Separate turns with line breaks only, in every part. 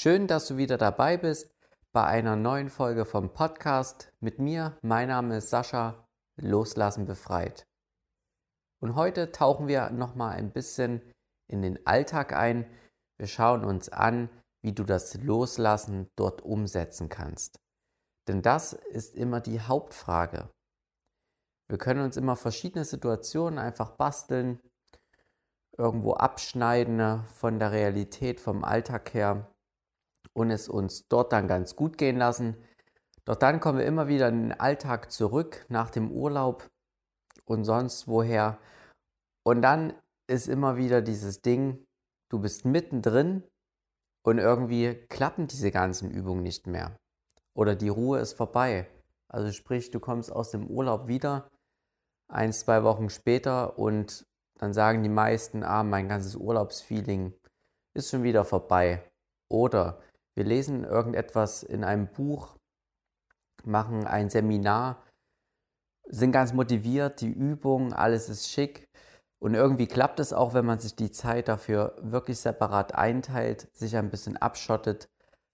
Schön, dass du wieder dabei bist bei einer neuen Folge vom Podcast mit mir. Mein Name ist Sascha, Loslassen befreit. Und heute tauchen wir nochmal ein bisschen in den Alltag ein. Wir schauen uns an, wie du das Loslassen dort umsetzen kannst. Denn das ist immer die Hauptfrage. Wir können uns immer verschiedene Situationen einfach basteln, irgendwo abschneiden von der Realität, vom Alltag her und es uns dort dann ganz gut gehen lassen. Doch dann kommen wir immer wieder in den Alltag zurück nach dem Urlaub und sonst woher. Und dann ist immer wieder dieses Ding, du bist mittendrin und irgendwie klappen diese ganzen Übungen nicht mehr. Oder die Ruhe ist vorbei. Also sprich, du kommst aus dem Urlaub wieder, ein, zwei Wochen später und dann sagen die meisten, ah, mein ganzes Urlaubsfeeling ist schon wieder vorbei. Oder wir lesen irgendetwas in einem Buch, machen ein Seminar, sind ganz motiviert, die Übung, alles ist schick. Und irgendwie klappt es auch, wenn man sich die Zeit dafür wirklich separat einteilt, sich ein bisschen abschottet.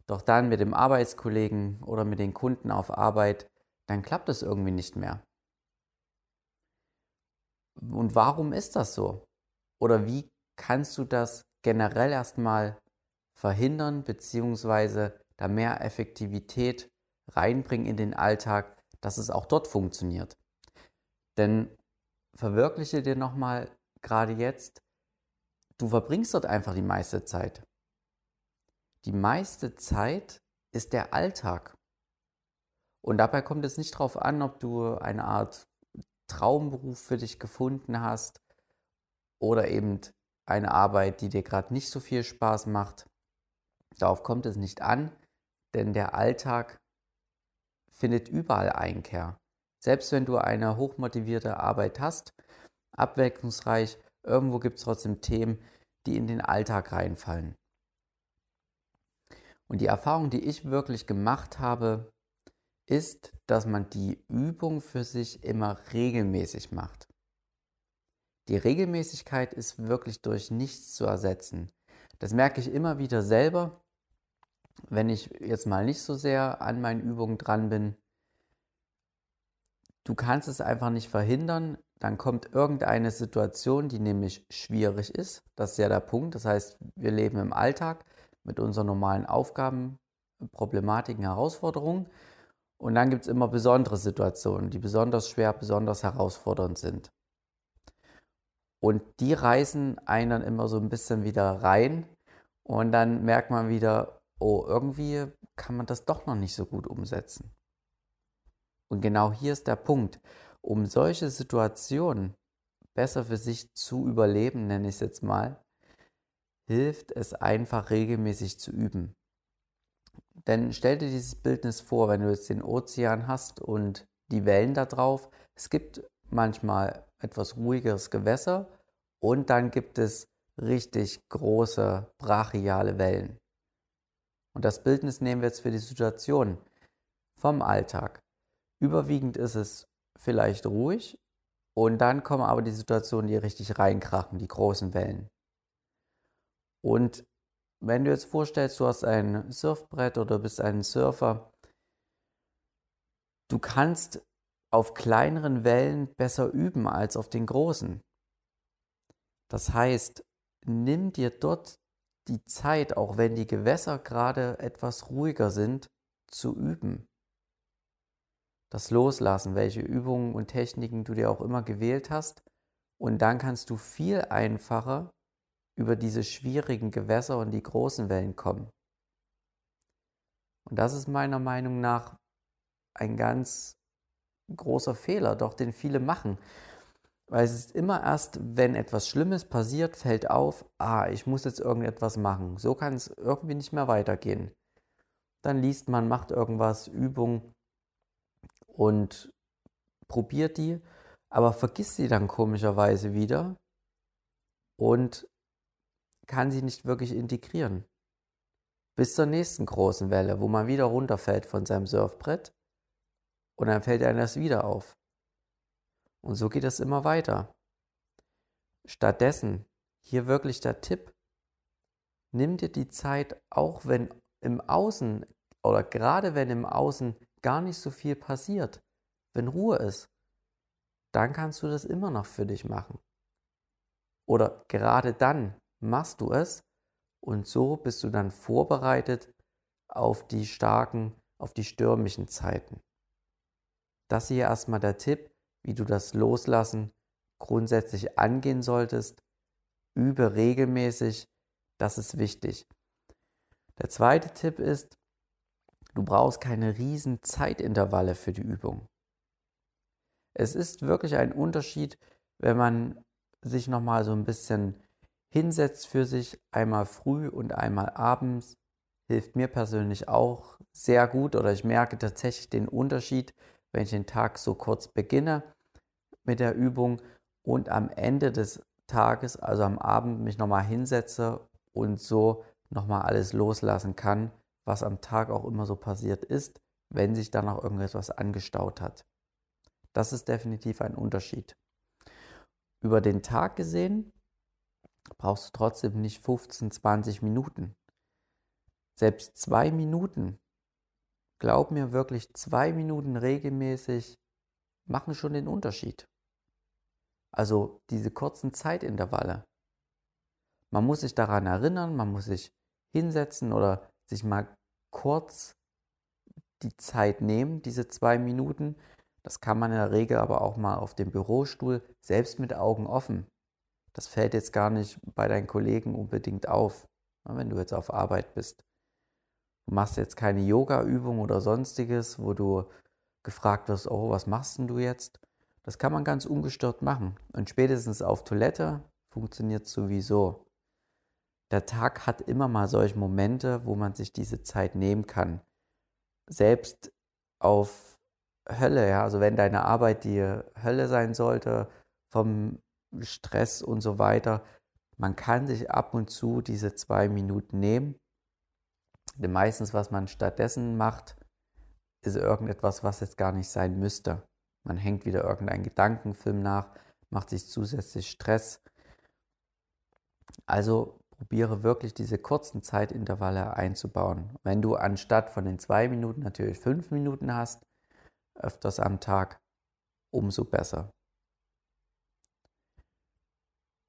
Doch dann mit dem Arbeitskollegen oder mit den Kunden auf Arbeit, dann klappt es irgendwie nicht mehr. Und warum ist das so? Oder wie kannst du das generell erstmal verhindern, beziehungsweise da mehr Effektivität reinbringen in den Alltag, dass es auch dort funktioniert? Denn verwirkliche dir nochmal gerade jetzt, du verbringst dort einfach die meiste Zeit. Die meiste Zeit ist der Alltag. Und dabei kommt es nicht darauf an, ob du eine Art Traumberuf für dich gefunden hast oder eben eine Arbeit, die dir gerade nicht so viel Spaß macht. Darauf kommt es nicht an, denn der Alltag findet überall Einkehr. Selbst wenn du eine hochmotivierte Arbeit hast, abwechslungsreich, irgendwo gibt es trotzdem Themen, die in den Alltag reinfallen. Und die Erfahrung, die ich wirklich gemacht habe, ist, dass man die Übung für sich immer regelmäßig macht. Die Regelmäßigkeit ist wirklich durch nichts zu ersetzen. Das merke ich immer wieder selber, wenn ich jetzt mal nicht so sehr an meinen Übungen dran bin. Du kannst es einfach nicht verhindern, dann kommt irgendeine Situation, die nämlich schwierig ist. Das ist ja der Punkt. Das heißt, wir leben im Alltag mit unseren normalen Aufgaben, Problematiken, Herausforderungen. Und dann gibt es immer besondere Situationen, die besonders schwer, besonders herausfordernd sind. Und die reißen einen dann immer so ein bisschen wieder rein. Und dann merkt man wieder, oh, irgendwie kann man das doch noch nicht so gut umsetzen. Und genau hier ist der Punkt. Um solche Situationen besser für sich zu überleben, nenne ich es jetzt mal, hilft es einfach regelmäßig zu üben. Denn stell dir dieses Bildnis vor, wenn du jetzt den Ozean hast und die Wellen da drauf. Es gibt manchmal etwas ruhigeres Gewässer und dann gibt es richtig große, brachiale Wellen. Und das Bildnis nehmen wir jetzt für die Situation vom Alltag. Überwiegend ist es vielleicht ruhig und dann kommen aber die Situationen, die richtig reinkrachen, die großen Wellen. Und wenn du jetzt vorstellst, du hast ein Surfbrett oder bist ein Surfer, du kannst auf kleineren Wellen besser üben als auf den großen. Das heißt, nimm dir dort die Zeit, auch wenn die Gewässer gerade etwas ruhiger sind, zu üben. Das Loslassen, welche Übungen und Techniken du dir auch immer gewählt hast. Und dann kannst du viel einfacher über diese schwierigen Gewässer und die großen Wellen kommen. Und das ist meiner Meinung nach ein ganz großer Fehler, doch den viele machen. Weil es ist immer erst, wenn etwas Schlimmes passiert, fällt auf, ah, ich muss jetzt irgendetwas machen. So kann es irgendwie nicht mehr weitergehen. Dann liest man, macht irgendwas, Übung und probiert die, aber vergisst sie dann komischerweise wieder und kann sie nicht wirklich integrieren. Bis zur nächsten großen Welle, wo man wieder runterfällt von seinem Surfbrett und dann fällt einem das wieder auf. Und so geht es immer weiter. Stattdessen, hier wirklich der Tipp, nimm dir die Zeit, auch wenn im Außen oder gerade wenn im Außen gar nicht so viel passiert, wenn Ruhe ist, dann kannst du das immer noch für dich machen. Oder gerade dann machst du es und so bist du dann vorbereitet auf die starken, auf die stürmischen Zeiten. Das hier erstmal der Tipp, wie du das Loslassen grundsätzlich angehen solltest. Übe regelmäßig, das ist wichtig. Der zweite Tipp ist, du brauchst keine riesen Zeitintervalle für die Übung. Es ist wirklich ein Unterschied, wenn man sich nochmal so ein bisschen hinsetzt für sich, einmal früh und einmal abends, hilft mir persönlich auch sehr gut oder ich merke tatsächlich den Unterschied, wenn ich den Tag so kurz beginne mit der Übung und am Ende des Tages, also am Abend, mich nochmal hinsetze und so nochmal alles loslassen kann, was am Tag auch immer so passiert ist, wenn sich dann auch irgendetwas angestaut hat. Das ist definitiv ein Unterschied. Über den Tag gesehen brauchst du trotzdem nicht 15, 20 Minuten. Selbst zwei Minuten, glaub mir wirklich, zwei Minuten regelmäßig machen schon den Unterschied. Also diese kurzen Zeitintervalle. Man muss sich daran erinnern, man muss sich hinsetzen oder sich mal kurz die Zeit nehmen, diese zwei Minuten. Das kann man in der Regel aber auch mal auf dem Bürostuhl, selbst mit Augen offen. Das fällt jetzt gar nicht bei deinen Kollegen unbedingt auf, wenn du jetzt auf Arbeit bist. Du machst jetzt keine Yoga-Übung oder sonstiges, wo du gefragt wirst, oh, was machst denn du jetzt? Das kann man ganz ungestört machen. Und spätestens auf Toilette funktioniert sowieso. Der Tag hat immer mal solche Momente, wo man sich diese Zeit nehmen kann. Selbst auf Hölle, ja, also wenn deine Arbeit die Hölle sein sollte, vom Stress und so weiter, man kann sich ab und zu diese zwei Minuten nehmen. Denn meistens, was man stattdessen macht, ist irgendetwas, was jetzt gar nicht sein müsste. Man hängt wieder irgendeinen Gedankenfilm nach, macht sich zusätzlich Stress. Also probiere wirklich diese kurzen Zeitintervalle einzubauen. Wenn du anstatt von den zwei Minuten natürlich fünf Minuten hast, öfters am Tag, umso besser.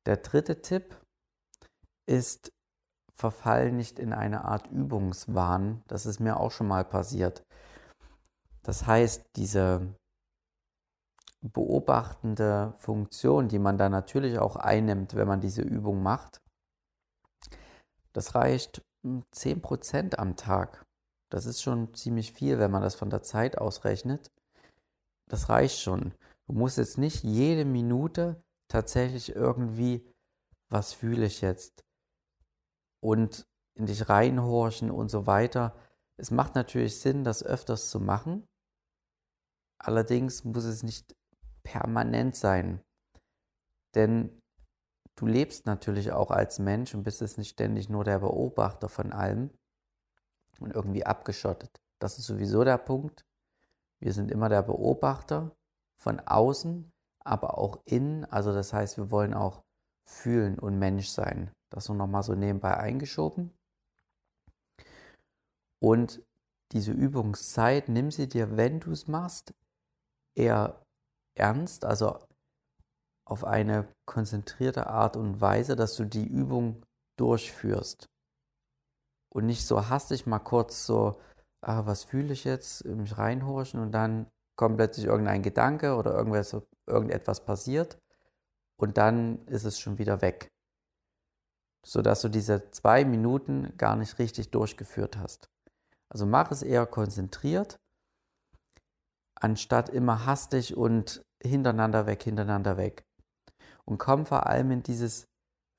Der dritte Tipp ist, verfall nicht in eine Art Übungswahn. Das ist mir auch schon mal passiert. Das heißt, diese beobachtende Funktion, die man da natürlich auch einnimmt, wenn man diese Übung macht, das reicht 10% hm, am Tag. Das ist schon ziemlich viel, wenn man das von der Zeit ausrechnet. Das reicht schon. Du musst jetzt nicht jede Minute tatsächlich irgendwie, was fühle ich jetzt? Und in dich reinhorchen und so weiter. Es macht natürlich Sinn, das öfters zu machen. Allerdings muss es nicht permanent sein. Denn du lebst natürlich auch als Mensch und bist es nicht ständig nur der Beobachter von allem und irgendwie abgeschottet. Das ist sowieso der Punkt. Wir sind immer der Beobachter von außen, aber auch innen. Also das heißt, wir wollen auch fühlen und Mensch sein. Das nur nochmal so nebenbei eingeschoben. Und diese Übungszeit, nimm sie dir, wenn du es machst, eher ernst, also auf eine konzentrierte Art und Weise, dass du die Übung durchführst. Und nicht so hastig mal kurz so, ah, was fühle ich jetzt, mich reinhorchen und dann kommt plötzlich irgendein Gedanke oder irgendwas, irgendetwas passiert und dann ist es schon wieder weg. Sodass du diese zwei Minuten gar nicht richtig durchgeführt hast. Also mach es eher konzentriert anstatt immer hastig und hintereinander weg, hintereinander weg. Und komm vor allem in dieses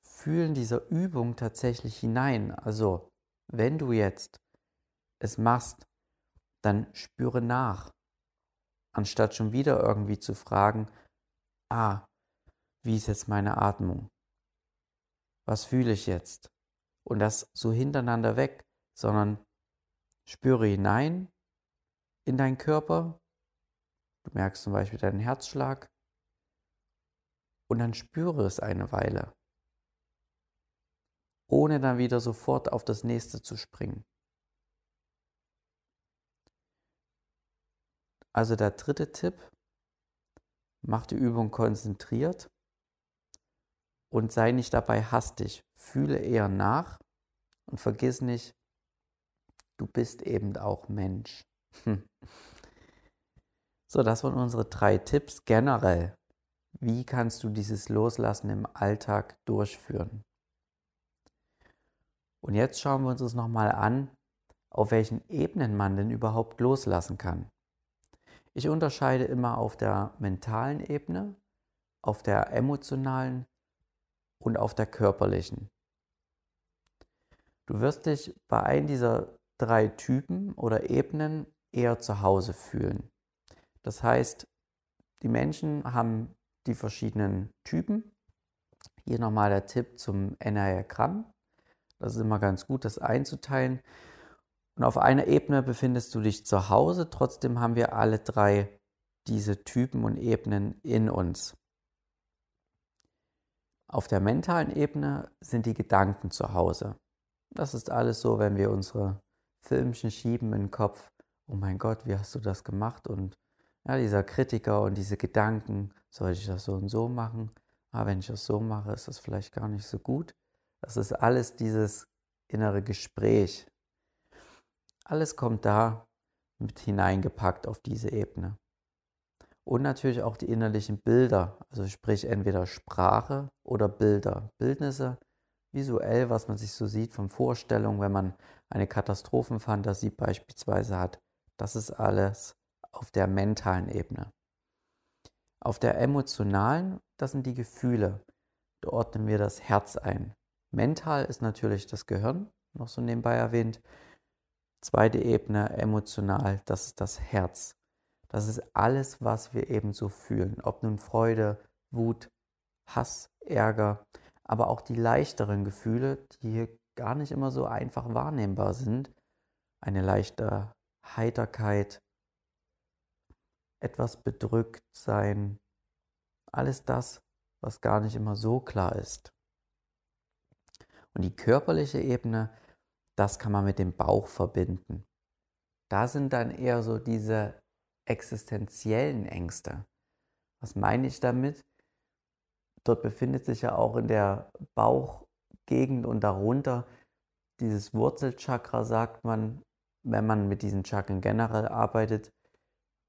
Fühlen dieser Übung tatsächlich hinein. Also, wenn du jetzt es machst, dann spüre nach, anstatt schon wieder irgendwie zu fragen, ah, wie ist jetzt meine Atmung? Was fühle ich jetzt? Und das so hintereinander weg, sondern spüre hinein in deinen Körper, Du merkst zum Beispiel deinen Herzschlag und dann spüre es eine Weile, ohne dann wieder sofort auf das nächste zu springen. Also der dritte Tipp, mach die Übung konzentriert und sei nicht dabei hastig. Fühle eher nach und vergiss nicht, du bist eben auch Mensch. So, das waren unsere drei Tipps generell. Wie kannst du dieses Loslassen im Alltag durchführen? Und jetzt schauen wir uns das nochmal an, auf welchen Ebenen man denn überhaupt loslassen kann. Ich unterscheide immer auf der mentalen Ebene, auf der emotionalen und auf der körperlichen. Du wirst dich bei einem dieser drei Typen oder Ebenen eher zu Hause fühlen. Das heißt, die Menschen haben die verschiedenen Typen. Hier nochmal der Tipp zum Enneagramm. Das ist immer ganz gut, das einzuteilen. Und auf einer Ebene befindest du dich zu Hause, trotzdem haben wir alle drei diese Typen und Ebenen in uns. Auf der mentalen Ebene sind die Gedanken zu Hause. Das ist alles so, wenn wir unsere Filmchen schieben im Kopf. Oh mein Gott, wie hast du das gemacht? Und ja, dieser Kritiker und diese Gedanken, soll ich das so und so machen? Ah, wenn ich das so mache, ist das vielleicht gar nicht so gut. Das ist alles dieses innere Gespräch. Alles kommt da mit hineingepackt auf diese Ebene. Und natürlich auch die innerlichen Bilder, also sprich entweder Sprache oder Bilder. Bildnisse, visuell, was man sich so sieht von Vorstellungen, wenn man eine Katastrophenfantasie beispielsweise hat. Das ist alles auf der mentalen Ebene. Auf der emotionalen, das sind die Gefühle. Da ordnen wir das Herz ein. Mental ist natürlich das Gehirn, noch so nebenbei erwähnt. Zweite Ebene, emotional, das ist das Herz. Das ist alles, was wir eben so fühlen. Ob nun Freude, Wut, Hass, Ärger, aber auch die leichteren Gefühle, die hier gar nicht immer so einfach wahrnehmbar sind. Eine leichte Heiterkeit, etwas bedrückt sein, alles das, was gar nicht immer so klar ist. Und die körperliche Ebene, das kann man mit dem Bauch verbinden. Da sind dann eher so diese existenziellen Ängste. Was meine ich damit? Dort befindet sich ja auch in der Bauchgegend und darunter dieses Wurzelchakra, sagt man, wenn man mit diesen Chakren generell arbeitet.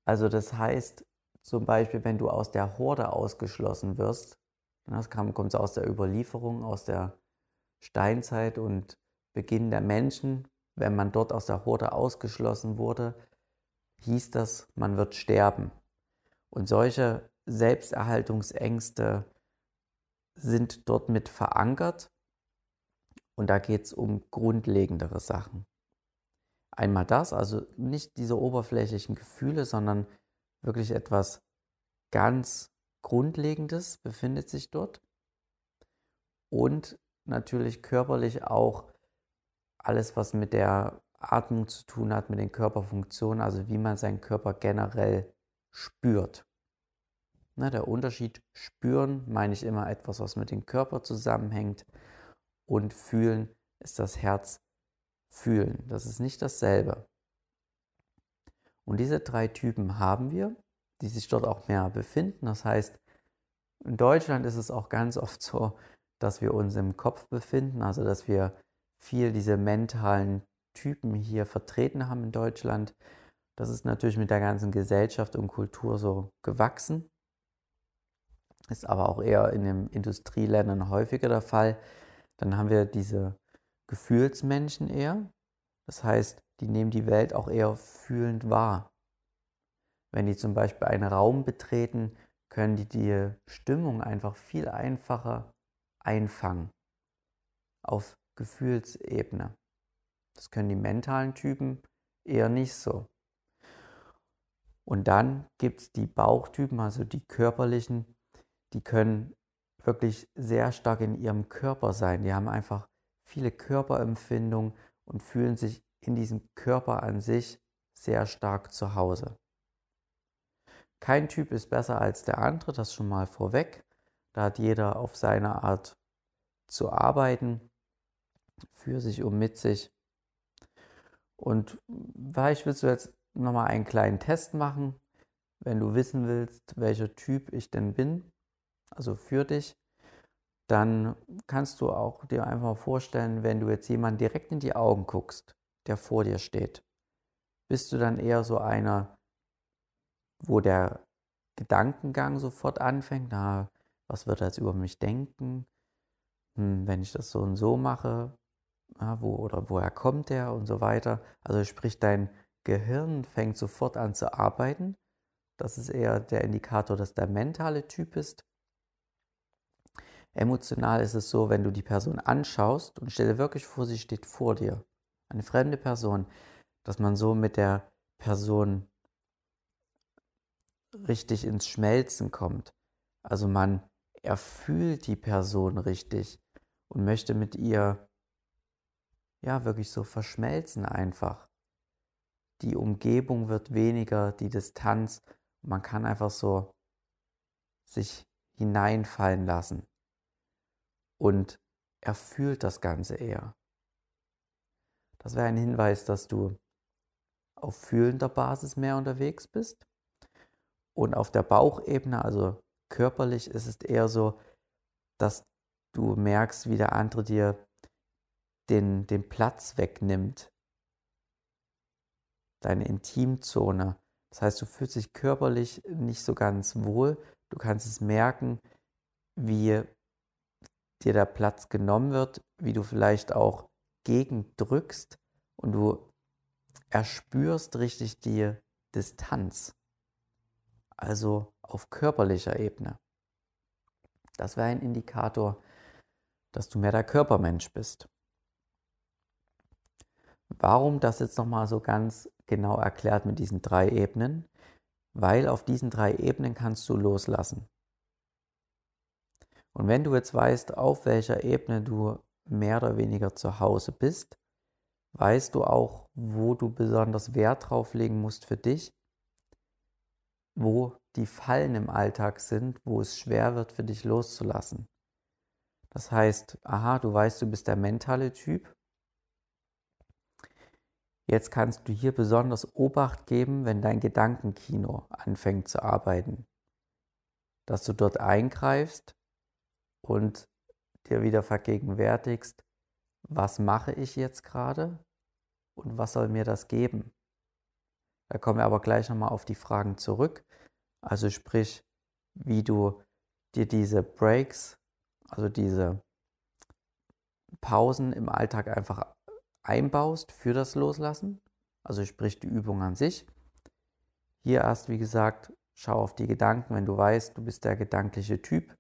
Also das heißt zum Beispiel, wenn du aus der Horde ausgeschlossen wirst, das kommt aus der Überlieferung, aus der Steinzeit und Beginn der Menschen, wenn man dort aus der Horde ausgeschlossen wurde, hieß das, man wird sterben. Und solche Selbsterhaltungsängste sind dort mit verankert. Und da geht es um grundlegendere Sachen. Einmal das, also nicht diese oberflächlichen Gefühle, sondern wirklich etwas ganz Grundlegendes befindet sich dort. Und natürlich körperlich auch alles, was mit der Atmung zu tun hat, mit den Körperfunktionen, also wie man seinen Körper generell spürt. Na, der Unterschied spüren meine ich immer etwas, was mit dem Körper zusammenhängt und fühlen ist das Herz fühlen. Das ist nicht dasselbe. Und diese drei Typen haben wir, die sich dort auch mehr befinden. Das heißt, in Deutschland ist es auch ganz oft so, dass wir uns im Kopf befinden, also dass wir viel diese mentalen Typen hier vertreten haben in Deutschland. Das ist natürlich mit der ganzen Gesellschaft und Kultur so gewachsen. Ist aber auch eher in den Industrieländern häufiger der Fall. Dann haben wir diese Gefühlsmenschen eher. Das heißt, die nehmen die Welt auch eher fühlend wahr. Wenn die zum Beispiel einen Raum betreten, können die die Stimmung einfach viel einfacher einfangen auf Gefühlsebene. Das können die mentalen Typen eher nicht so. Und dann gibt es die Bauchtypen, also die körperlichen, die können wirklich sehr stark in ihrem Körper sein. Die haben einfach viele Körperempfindungen und fühlen sich in diesem Körper an sich sehr stark zu Hause. Kein Typ ist besser als der andere, das schon mal vorweg. Da hat jeder auf seine Art zu arbeiten, für sich und mit sich. Und vielleicht willst du jetzt nochmal einen kleinen Test machen. wenn du wissen willst, welcher Typ ich denn bin, also für dich, dann kannst du auch dir einfach vorstellen, wenn du jetzt jemand direkt in die Augen guckst, der vor dir steht, bist du dann eher so einer, wo der Gedankengang sofort anfängt, na, was wird er jetzt über mich denken, hm, wenn ich das so und so mache, ja, wo oder woher kommt der und so weiter. Also sprich, dein Gehirn fängt sofort an zu arbeiten. Das ist eher der Indikator, dass der mentale Typ ist. Emotional ist es so, wenn du die Person anschaust und stelle wirklich vor, sie steht vor dir, eine fremde Person, dass man so mit der Person richtig ins Schmelzen kommt. Also man erfühlt die Person richtig und möchte mit ihr ja wirklich so verschmelzen einfach. Die Umgebung wird weniger, die Distanz, man kann einfach so sich hineinfallen lassen und er fühlt das Ganze eher. Das wäre ein Hinweis, dass du auf fühlender Basis mehr unterwegs bist. Und auf der Bauchebene, also körperlich, ist es eher so, dass du merkst, wie der andere dir den, den Platz wegnimmt. Deine Intimzone. Das heißt, du fühlst dich körperlich nicht so ganz wohl. Du kannst es merken, wie dir der Platz genommen wird, wie du vielleicht auch gegendrückst und du erspürst richtig die Distanz. Also auf körperlicher Ebene. Das wäre ein Indikator, dass du mehr der Körpermensch bist. Warum das jetzt nochmal so ganz genau erklärt mit diesen drei Ebenen? Weil auf diesen drei Ebenen kannst du loslassen. Und wenn du jetzt weißt, auf welcher Ebene du mehr oder weniger zu Hause bist, weißt du auch, wo du besonders Wert drauf legen musst für dich, wo die Fallen im Alltag sind, wo es schwer wird für dich loszulassen. Das heißt, aha, du weißt, du bist der mentale Typ. Jetzt kannst du hier besonders Obacht geben, wenn dein Gedankenkino anfängt zu arbeiten. Dass du dort eingreifst und dir wieder vergegenwärtigst, was mache ich jetzt gerade und was soll mir das geben. Da kommen wir aber gleich nochmal auf die Fragen zurück. Also sprich, wie du dir diese Breaks, also diese Pausen im Alltag einfach einbaust für das Loslassen. Also sprich die Übung an sich. Hier erst, wie gesagt, schau auf die Gedanken, wenn du weißt, du bist der gedankliche Typ,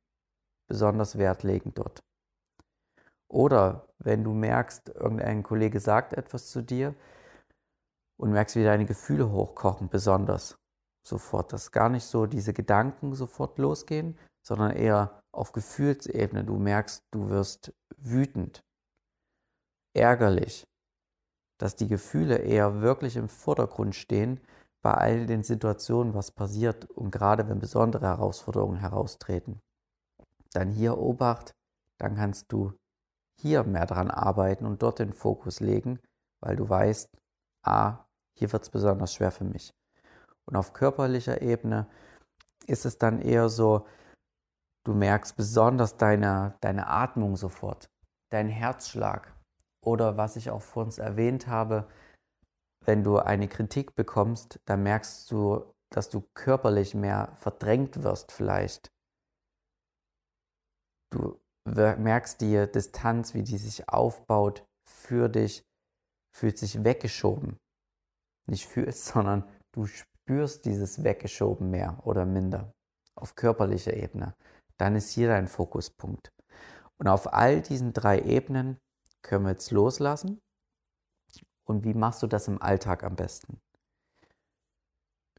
besonders Wert legen dort. Oder wenn du merkst, irgendein Kollege sagt etwas zu dir und merkst, wie deine Gefühle hochkochen, besonders sofort, dass gar nicht so diese Gedanken sofort losgehen, sondern eher auf Gefühlsebene. Du merkst, du wirst wütend, ärgerlich, dass die Gefühle eher wirklich im Vordergrund stehen bei all den Situationen, was passiert und gerade wenn besondere Herausforderungen heraustreten dann hier Obacht, dann kannst du hier mehr dran arbeiten und dort den Fokus legen, weil du weißt, ah, hier wird es besonders schwer für mich. Und auf körperlicher Ebene ist es dann eher so, du merkst besonders deine, deine Atmung sofort, dein Herzschlag oder was ich auch vor uns erwähnt habe, wenn du eine Kritik bekommst, dann merkst du, dass du körperlich mehr verdrängt wirst vielleicht Du merkst die Distanz, wie die sich aufbaut für dich, fühlt sich weggeschoben. Nicht fühlst, sondern du spürst dieses Weggeschoben mehr oder minder auf körperlicher Ebene. Dann ist hier dein Fokuspunkt. Und auf all diesen drei Ebenen können wir jetzt loslassen. Und wie machst du das im Alltag am besten?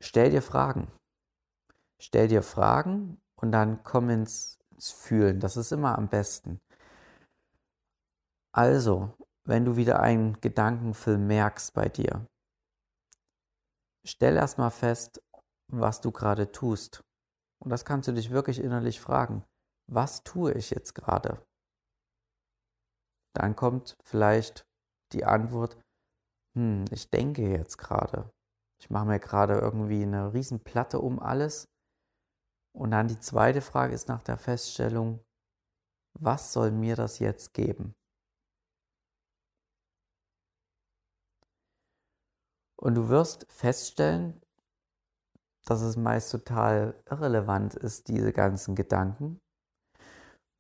Stell dir Fragen. Stell dir Fragen und dann komm ins Fühlen. Das ist immer am besten. Also, wenn du wieder einen Gedankenfilm merkst bei dir, stell erstmal fest, was du gerade tust. Und das kannst du dich wirklich innerlich fragen. Was tue ich jetzt gerade? Dann kommt vielleicht die Antwort, hm, ich denke jetzt gerade. Ich mache mir gerade irgendwie eine Riesenplatte um alles. Und dann die zweite Frage ist nach der Feststellung, was soll mir das jetzt geben? Und du wirst feststellen, dass es meist total irrelevant ist, diese ganzen Gedanken.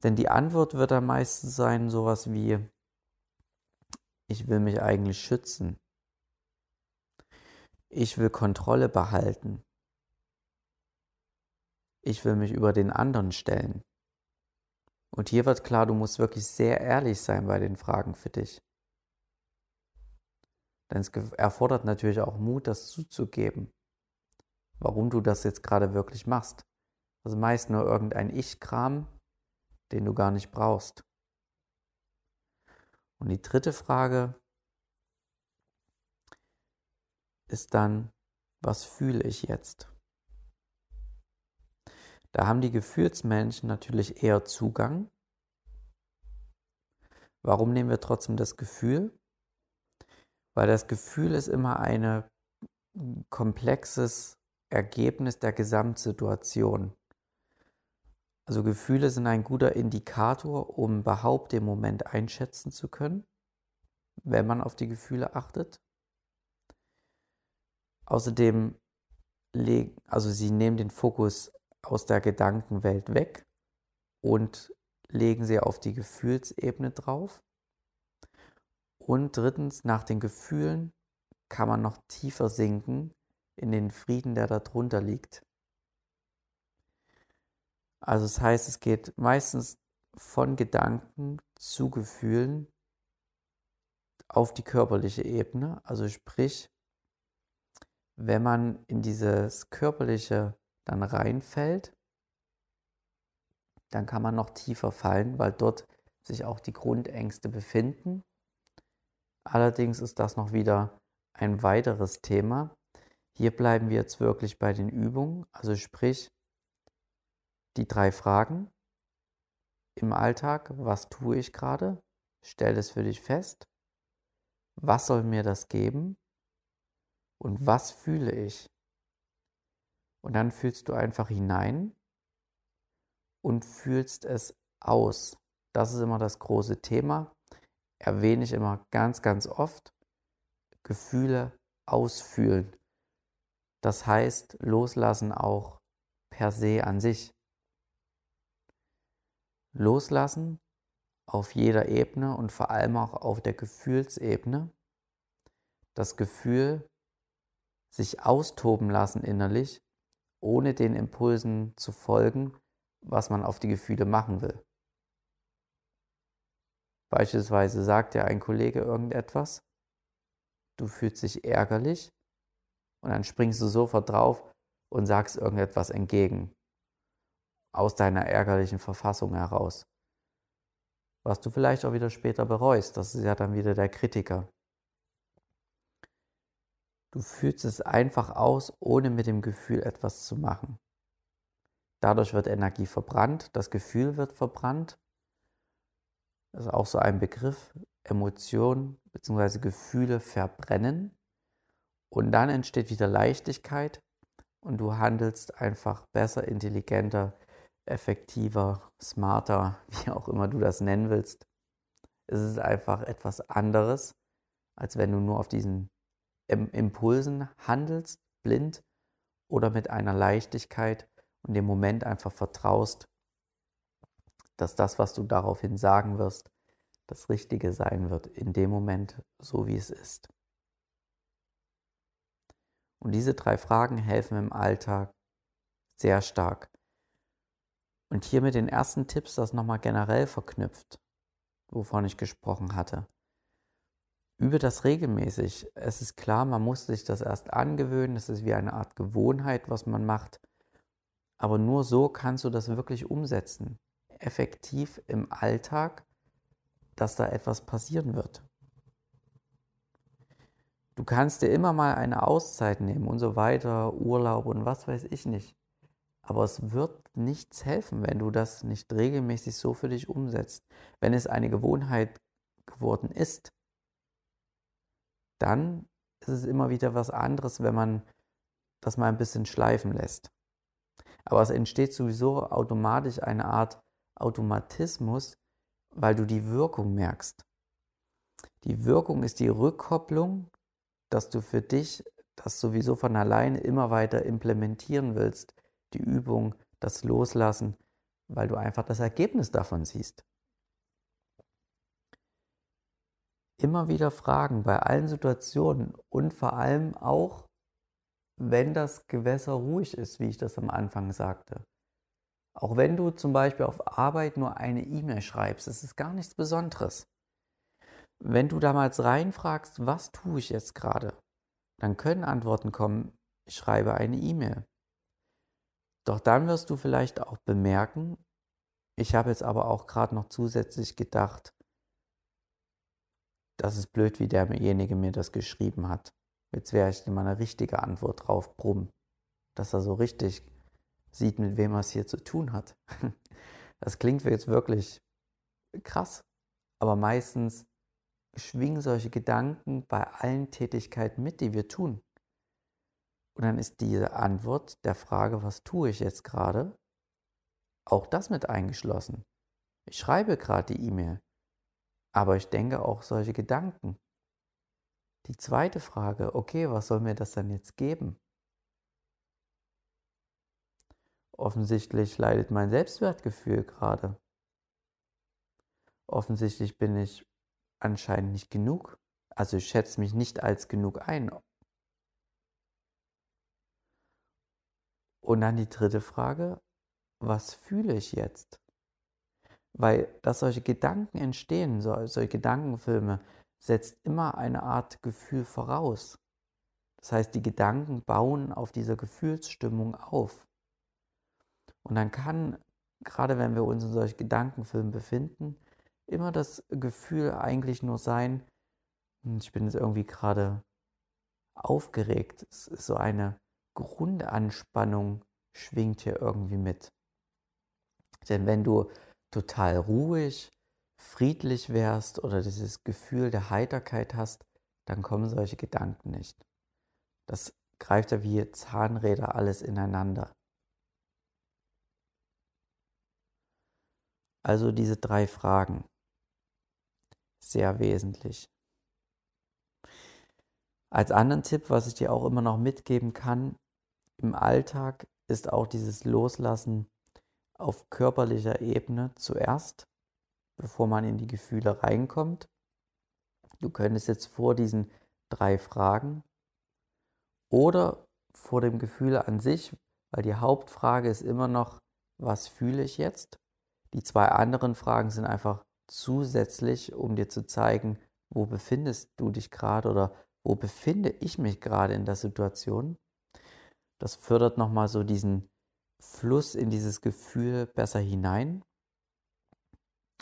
Denn die Antwort wird am meisten sein sowas wie, ich will mich eigentlich schützen. Ich will Kontrolle behalten. Ich will mich über den anderen stellen. Und hier wird klar, du musst wirklich sehr ehrlich sein bei den Fragen für dich. Denn es erfordert natürlich auch Mut, das zuzugeben, warum du das jetzt gerade wirklich machst. Also meist nur irgendein Ich-Kram, den du gar nicht brauchst. Und die dritte Frage ist dann, was fühle ich jetzt? Da haben die Gefühlsmenschen natürlich eher Zugang. Warum nehmen wir trotzdem das Gefühl? Weil das Gefühl ist immer ein komplexes Ergebnis der Gesamtsituation. Also Gefühle sind ein guter Indikator, um überhaupt den Moment einschätzen zu können, wenn man auf die Gefühle achtet. Außerdem, also sie nehmen den Fokus aus der Gedankenwelt weg und legen sie auf die Gefühlsebene drauf. Und drittens, nach den Gefühlen kann man noch tiefer sinken in den Frieden, der darunter liegt. Also das heißt, es geht meistens von Gedanken zu Gefühlen auf die körperliche Ebene. Also sprich, wenn man in dieses körperliche dann reinfällt, dann kann man noch tiefer fallen, weil dort sich auch die Grundängste befinden. Allerdings ist das noch wieder ein weiteres Thema. Hier bleiben wir jetzt wirklich bei den Übungen, also sprich die drei Fragen im Alltag. Was tue ich gerade? Stell es für dich fest. Was soll mir das geben? Und was fühle ich? Und dann fühlst du einfach hinein und fühlst es aus. Das ist immer das große Thema erwähne ich immer ganz, ganz oft, Gefühle ausfühlen. Das heißt, loslassen auch per se an sich. Loslassen auf jeder Ebene und vor allem auch auf der Gefühlsebene. Das Gefühl, sich austoben lassen innerlich, ohne den Impulsen zu folgen, was man auf die Gefühle machen will. Beispielsweise sagt dir ein Kollege irgendetwas, du fühlst dich ärgerlich und dann springst du sofort drauf und sagst irgendetwas entgegen, aus deiner ärgerlichen Verfassung heraus. Was du vielleicht auch wieder später bereust, das ist ja dann wieder der Kritiker. Du fühlst es einfach aus, ohne mit dem Gefühl etwas zu machen. Dadurch wird Energie verbrannt, das Gefühl wird verbrannt das ist auch so ein Begriff, Emotionen bzw. Gefühle verbrennen. Und dann entsteht wieder Leichtigkeit und du handelst einfach besser, intelligenter, effektiver, smarter, wie auch immer du das nennen willst. Es ist einfach etwas anderes, als wenn du nur auf diesen Impulsen handelst, blind oder mit einer Leichtigkeit und dem Moment einfach vertraust, dass das, was du daraufhin sagen wirst, das Richtige sein wird, in dem Moment, so wie es ist. Und diese drei Fragen helfen im Alltag sehr stark. Und hier mit den ersten Tipps das nochmal generell verknüpft, wovon ich gesprochen hatte. Übe das regelmäßig. Es ist klar, man muss sich das erst angewöhnen. Es ist wie eine Art Gewohnheit, was man macht. Aber nur so kannst du das wirklich umsetzen effektiv im Alltag, dass da etwas passieren wird. Du kannst dir immer mal eine Auszeit nehmen und so weiter, Urlaub und was weiß ich nicht. Aber es wird nichts helfen, wenn du das nicht regelmäßig so für dich umsetzt. Wenn es eine Gewohnheit geworden ist, dann ist immer wieder was anderes, wenn man das mal ein bisschen schleifen lässt. Aber es entsteht sowieso automatisch eine Art Automatismus, weil du die Wirkung merkst. Die Wirkung ist die Rückkopplung, dass du für dich das sowieso von alleine immer weiter implementieren willst, die Übung, das Loslassen, weil du einfach das Ergebnis davon siehst. Immer wieder fragen bei allen Situationen und vor allem auch, wenn das Gewässer ruhig ist, wie ich das am Anfang sagte. Auch wenn du zum Beispiel auf Arbeit nur eine E-Mail schreibst, es ist gar nichts Besonderes. Wenn du damals reinfragst, was tue ich jetzt gerade, dann können Antworten kommen, ich schreibe eine E-Mail. Doch dann wirst du vielleicht auch bemerken, ich habe jetzt aber auch gerade noch zusätzlich gedacht, das ist blöd, wie derjenige mir das geschrieben hat. Jetzt wäre ich mal eine richtige Antwort drauf, brumm. Dass er so richtig sieht, mit wem er es hier zu tun hat. Das klingt jetzt wirklich krass, aber meistens schwingen solche Gedanken bei allen Tätigkeiten mit, die wir tun. Und dann ist diese Antwort der Frage, was tue ich jetzt gerade, auch das mit eingeschlossen. Ich schreibe gerade die E-Mail, aber ich denke auch solche Gedanken. Die zweite Frage, okay, was soll mir das dann jetzt geben? Offensichtlich leidet mein Selbstwertgefühl gerade. Offensichtlich bin ich anscheinend nicht genug. Also ich schätze mich nicht als genug ein. Und dann die dritte Frage, was fühle ich jetzt? Weil, dass solche Gedanken entstehen, solche Gedankenfilme, setzt immer eine Art Gefühl voraus. Das heißt, die Gedanken bauen auf dieser Gefühlsstimmung auf. Und dann kann, gerade wenn wir uns in solchen Gedankenfilmen befinden, immer das Gefühl eigentlich nur sein, hm, ich bin jetzt irgendwie gerade aufgeregt. Es ist so eine Grundanspannung schwingt hier irgendwie mit. Denn wenn du total ruhig, friedlich wärst oder dieses Gefühl der Heiterkeit hast, dann kommen solche Gedanken nicht. Das greift ja wie Zahnräder alles ineinander. Also diese drei Fragen. Sehr wesentlich. Als anderen Tipp, was ich dir auch immer noch mitgeben kann, im Alltag ist auch dieses Loslassen auf körperlicher Ebene zuerst, bevor man in die Gefühle reinkommt. Du könntest jetzt vor diesen drei Fragen oder vor dem Gefühl an sich, weil die Hauptfrage ist immer noch, was fühle ich jetzt? Die zwei anderen Fragen sind einfach zusätzlich, um dir zu zeigen, wo befindest du dich gerade oder wo befinde ich mich gerade in der Situation. Das fördert nochmal so diesen Fluss in dieses Gefühl besser hinein.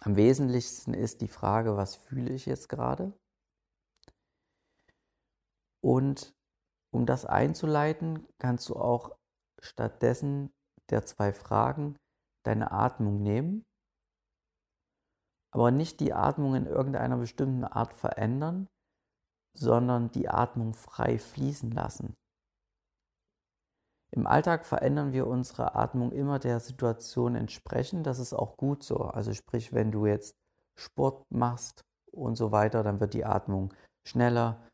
Am wesentlichsten ist die Frage, was fühle ich jetzt gerade? Und um das einzuleiten, kannst du auch stattdessen der zwei Fragen deine Atmung nehmen, aber nicht die Atmung in irgendeiner bestimmten Art verändern, sondern die Atmung frei fließen lassen. Im Alltag verändern wir unsere Atmung immer der Situation entsprechend. Das ist auch gut so. Also sprich, wenn du jetzt Sport machst und so weiter, dann wird die Atmung schneller,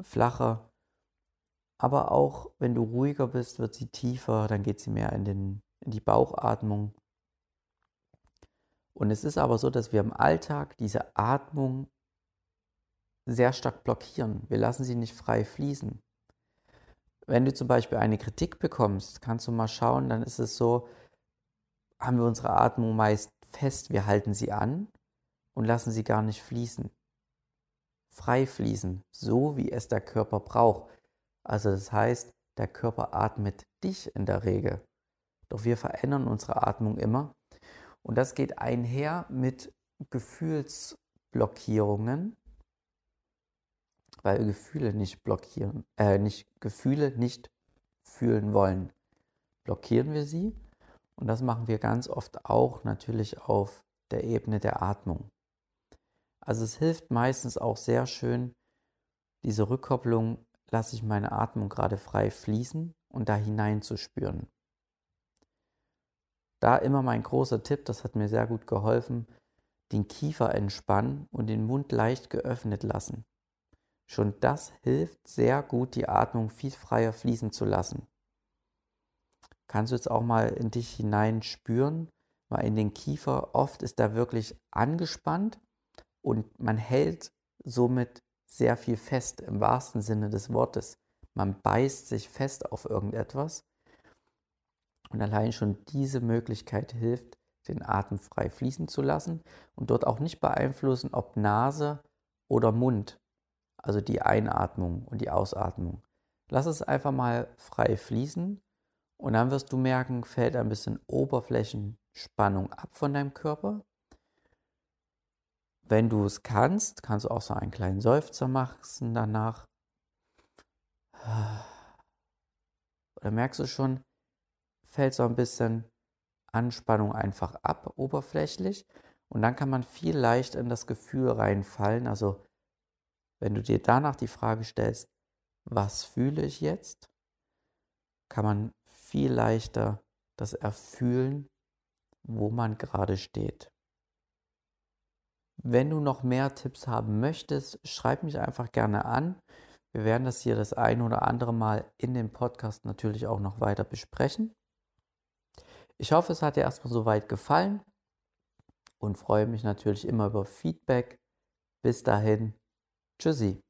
flacher. Aber auch wenn du ruhiger bist, wird sie tiefer, dann geht sie mehr in, den, in die Bauchatmung. Und es ist aber so, dass wir im Alltag diese Atmung sehr stark blockieren. Wir lassen sie nicht frei fließen. Wenn du zum Beispiel eine Kritik bekommst, kannst du mal schauen, dann ist es so, haben wir unsere Atmung meist fest, wir halten sie an und lassen sie gar nicht fließen. Frei fließen, so wie es der Körper braucht. Also das heißt, der Körper atmet dich in der Regel. Doch wir verändern unsere Atmung immer. Und das geht einher mit Gefühlsblockierungen, weil Gefühle nicht blockieren, äh, nicht Gefühle nicht fühlen wollen. Blockieren wir sie und das machen wir ganz oft auch natürlich auf der Ebene der Atmung. Also es hilft meistens auch sehr schön, diese Rückkopplung, lasse ich meine Atmung gerade frei fließen und da hinein zu spüren. Da immer mein großer Tipp, das hat mir sehr gut geholfen, den Kiefer entspannen und den Mund leicht geöffnet lassen. Schon das hilft sehr gut, die Atmung viel freier fließen zu lassen. Kannst du jetzt auch mal in dich hinein spüren, mal in den Kiefer. Oft ist er wirklich angespannt und man hält somit sehr viel fest im wahrsten Sinne des Wortes. Man beißt sich fest auf irgendetwas. Und allein schon diese Möglichkeit hilft, den Atem frei fließen zu lassen und dort auch nicht beeinflussen, ob Nase oder Mund, also die Einatmung und die Ausatmung. Lass es einfach mal frei fließen und dann wirst du merken, fällt ein bisschen Oberflächenspannung ab von deinem Körper. Wenn du es kannst, kannst du auch so einen kleinen Seufzer machen danach. Oder merkst du schon, fällt so ein bisschen Anspannung einfach ab, oberflächlich. Und dann kann man viel leicht in das Gefühl reinfallen. Also wenn du dir danach die Frage stellst, was fühle ich jetzt, kann man viel leichter das erfühlen, wo man gerade steht. Wenn du noch mehr Tipps haben möchtest, schreib mich einfach gerne an. Wir werden das hier das ein oder andere Mal in dem Podcast natürlich auch noch weiter besprechen. Ich hoffe, es hat dir erstmal soweit gefallen und freue mich natürlich immer über Feedback. Bis dahin, tschüssi.